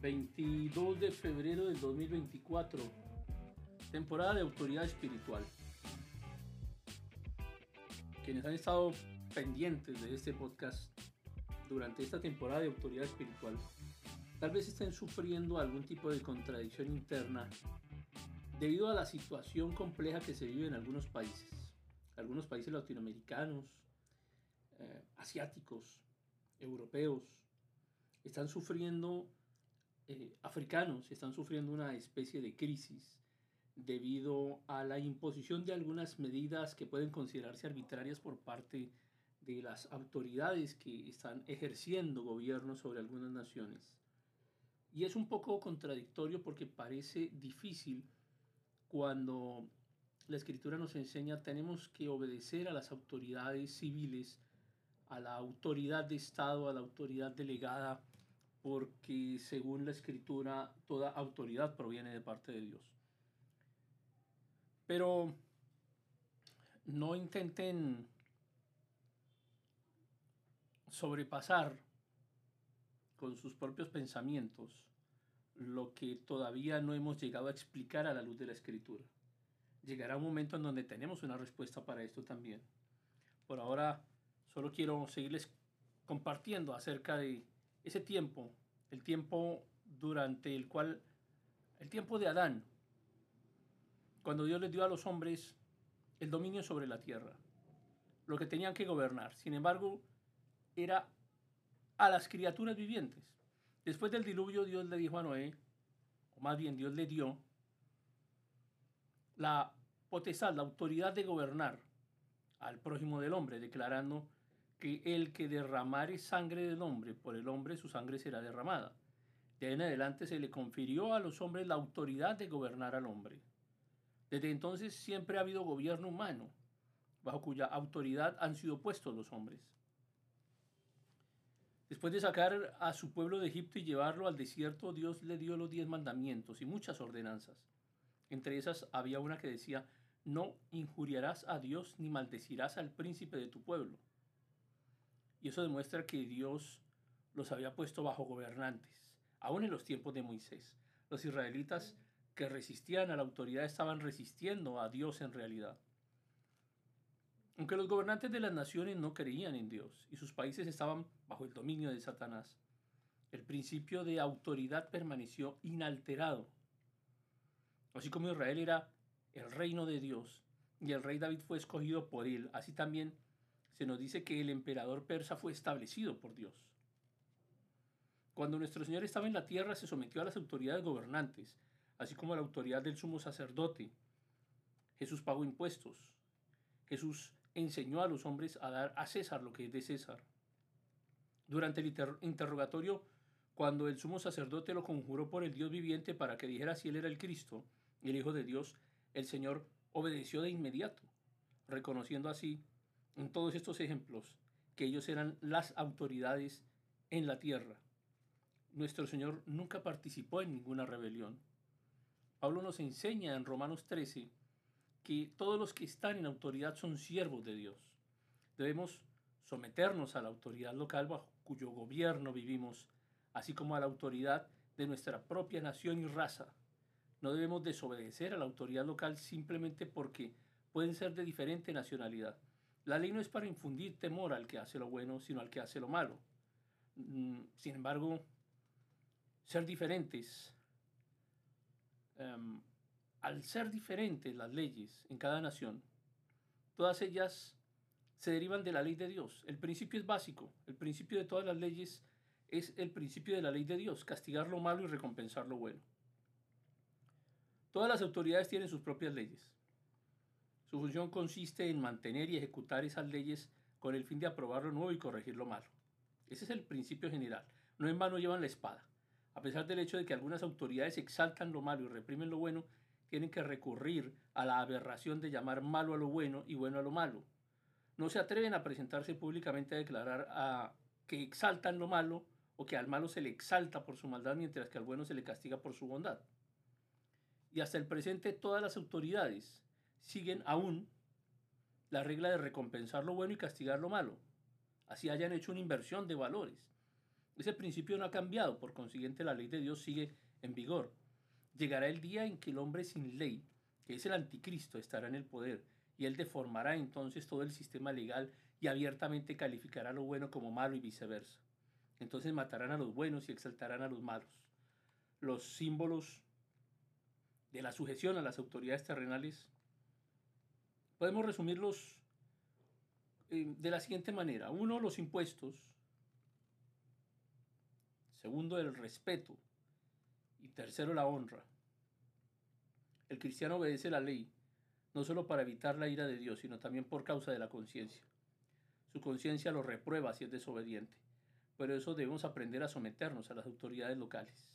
22 de febrero del 2024, temporada de autoridad espiritual. Quienes han estado pendientes de este podcast durante esta temporada de autoridad espiritual, tal vez estén sufriendo algún tipo de contradicción interna debido a la situación compleja que se vive en algunos países, algunos países latinoamericanos, eh, asiáticos, europeos, están sufriendo eh, africanos están sufriendo una especie de crisis debido a la imposición de algunas medidas que pueden considerarse arbitrarias por parte de las autoridades que están ejerciendo gobierno sobre algunas naciones. Y es un poco contradictorio porque parece difícil cuando la escritura nos enseña tenemos que obedecer a las autoridades civiles, a la autoridad de Estado, a la autoridad delegada porque según la escritura toda autoridad proviene de parte de Dios. Pero no intenten sobrepasar con sus propios pensamientos lo que todavía no hemos llegado a explicar a la luz de la escritura. Llegará un momento en donde tenemos una respuesta para esto también. Por ahora solo quiero seguirles compartiendo acerca de ese tiempo, el tiempo durante el cual, el tiempo de Adán, cuando Dios les dio a los hombres el dominio sobre la tierra, lo que tenían que gobernar. Sin embargo, era a las criaturas vivientes. Después del diluvio, Dios le dijo a Noé, o más bien Dios le dio, la potestad, la autoridad de gobernar al prójimo del hombre, declarando que el que derramare sangre del hombre por el hombre, su sangre será derramada. De ahí en adelante se le confirió a los hombres la autoridad de gobernar al hombre. Desde entonces siempre ha habido gobierno humano, bajo cuya autoridad han sido puestos los hombres. Después de sacar a su pueblo de Egipto y llevarlo al desierto, Dios le dio los diez mandamientos y muchas ordenanzas. Entre esas había una que decía, no injuriarás a Dios ni maldecirás al príncipe de tu pueblo. Y eso demuestra que Dios los había puesto bajo gobernantes, aún en los tiempos de Moisés. Los israelitas que resistían a la autoridad estaban resistiendo a Dios en realidad. Aunque los gobernantes de las naciones no creían en Dios y sus países estaban bajo el dominio de Satanás, el principio de autoridad permaneció inalterado. Así como Israel era el reino de Dios y el rey David fue escogido por él, así también se nos dice que el emperador persa fue establecido por Dios. Cuando nuestro Señor estaba en la tierra se sometió a las autoridades gobernantes, así como a la autoridad del sumo sacerdote. Jesús pagó impuestos. Jesús enseñó a los hombres a dar a César lo que es de César. Durante el interrogatorio, cuando el sumo sacerdote lo conjuró por el Dios viviente para que dijera si él era el Cristo, el Hijo de Dios, el Señor obedeció de inmediato, reconociendo así en todos estos ejemplos que ellos eran las autoridades en la tierra. Nuestro Señor nunca participó en ninguna rebelión. Pablo nos enseña en Romanos 13 que todos los que están en autoridad son siervos de Dios. Debemos someternos a la autoridad local bajo cuyo gobierno vivimos, así como a la autoridad de nuestra propia nación y raza. No debemos desobedecer a la autoridad local simplemente porque pueden ser de diferente nacionalidad. La ley no es para infundir temor al que hace lo bueno, sino al que hace lo malo. Mm, sin embargo, ser diferentes, em, al ser diferentes las leyes en cada nación, todas ellas se derivan de la ley de Dios. El principio es básico. El principio de todas las leyes es el principio de la ley de Dios, castigar lo malo y recompensar lo bueno. Todas las autoridades tienen sus propias leyes. Su función consiste en mantener y ejecutar esas leyes con el fin de aprobar lo nuevo y corregir lo malo. Ese es el principio general. No en vano llevan la espada. A pesar del hecho de que algunas autoridades exaltan lo malo y reprimen lo bueno, tienen que recurrir a la aberración de llamar malo a lo bueno y bueno a lo malo. No se atreven a presentarse públicamente a declarar a que exaltan lo malo o que al malo se le exalta por su maldad mientras que al bueno se le castiga por su bondad. Y hasta el presente todas las autoridades, siguen aún la regla de recompensar lo bueno y castigar lo malo. Así hayan hecho una inversión de valores. Ese principio no ha cambiado, por consiguiente la ley de Dios sigue en vigor. Llegará el día en que el hombre sin ley, que es el anticristo, estará en el poder, y él deformará entonces todo el sistema legal y abiertamente calificará lo bueno como malo y viceversa. Entonces matarán a los buenos y exaltarán a los malos. Los símbolos de la sujeción a las autoridades terrenales podemos resumirlos eh, de la siguiente manera. Uno, los impuestos. Segundo, el respeto. Y tercero, la honra. El cristiano obedece la ley, no solo para evitar la ira de Dios, sino también por causa de la conciencia. Su conciencia lo reprueba si es desobediente. Pero eso debemos aprender a someternos a las autoridades locales.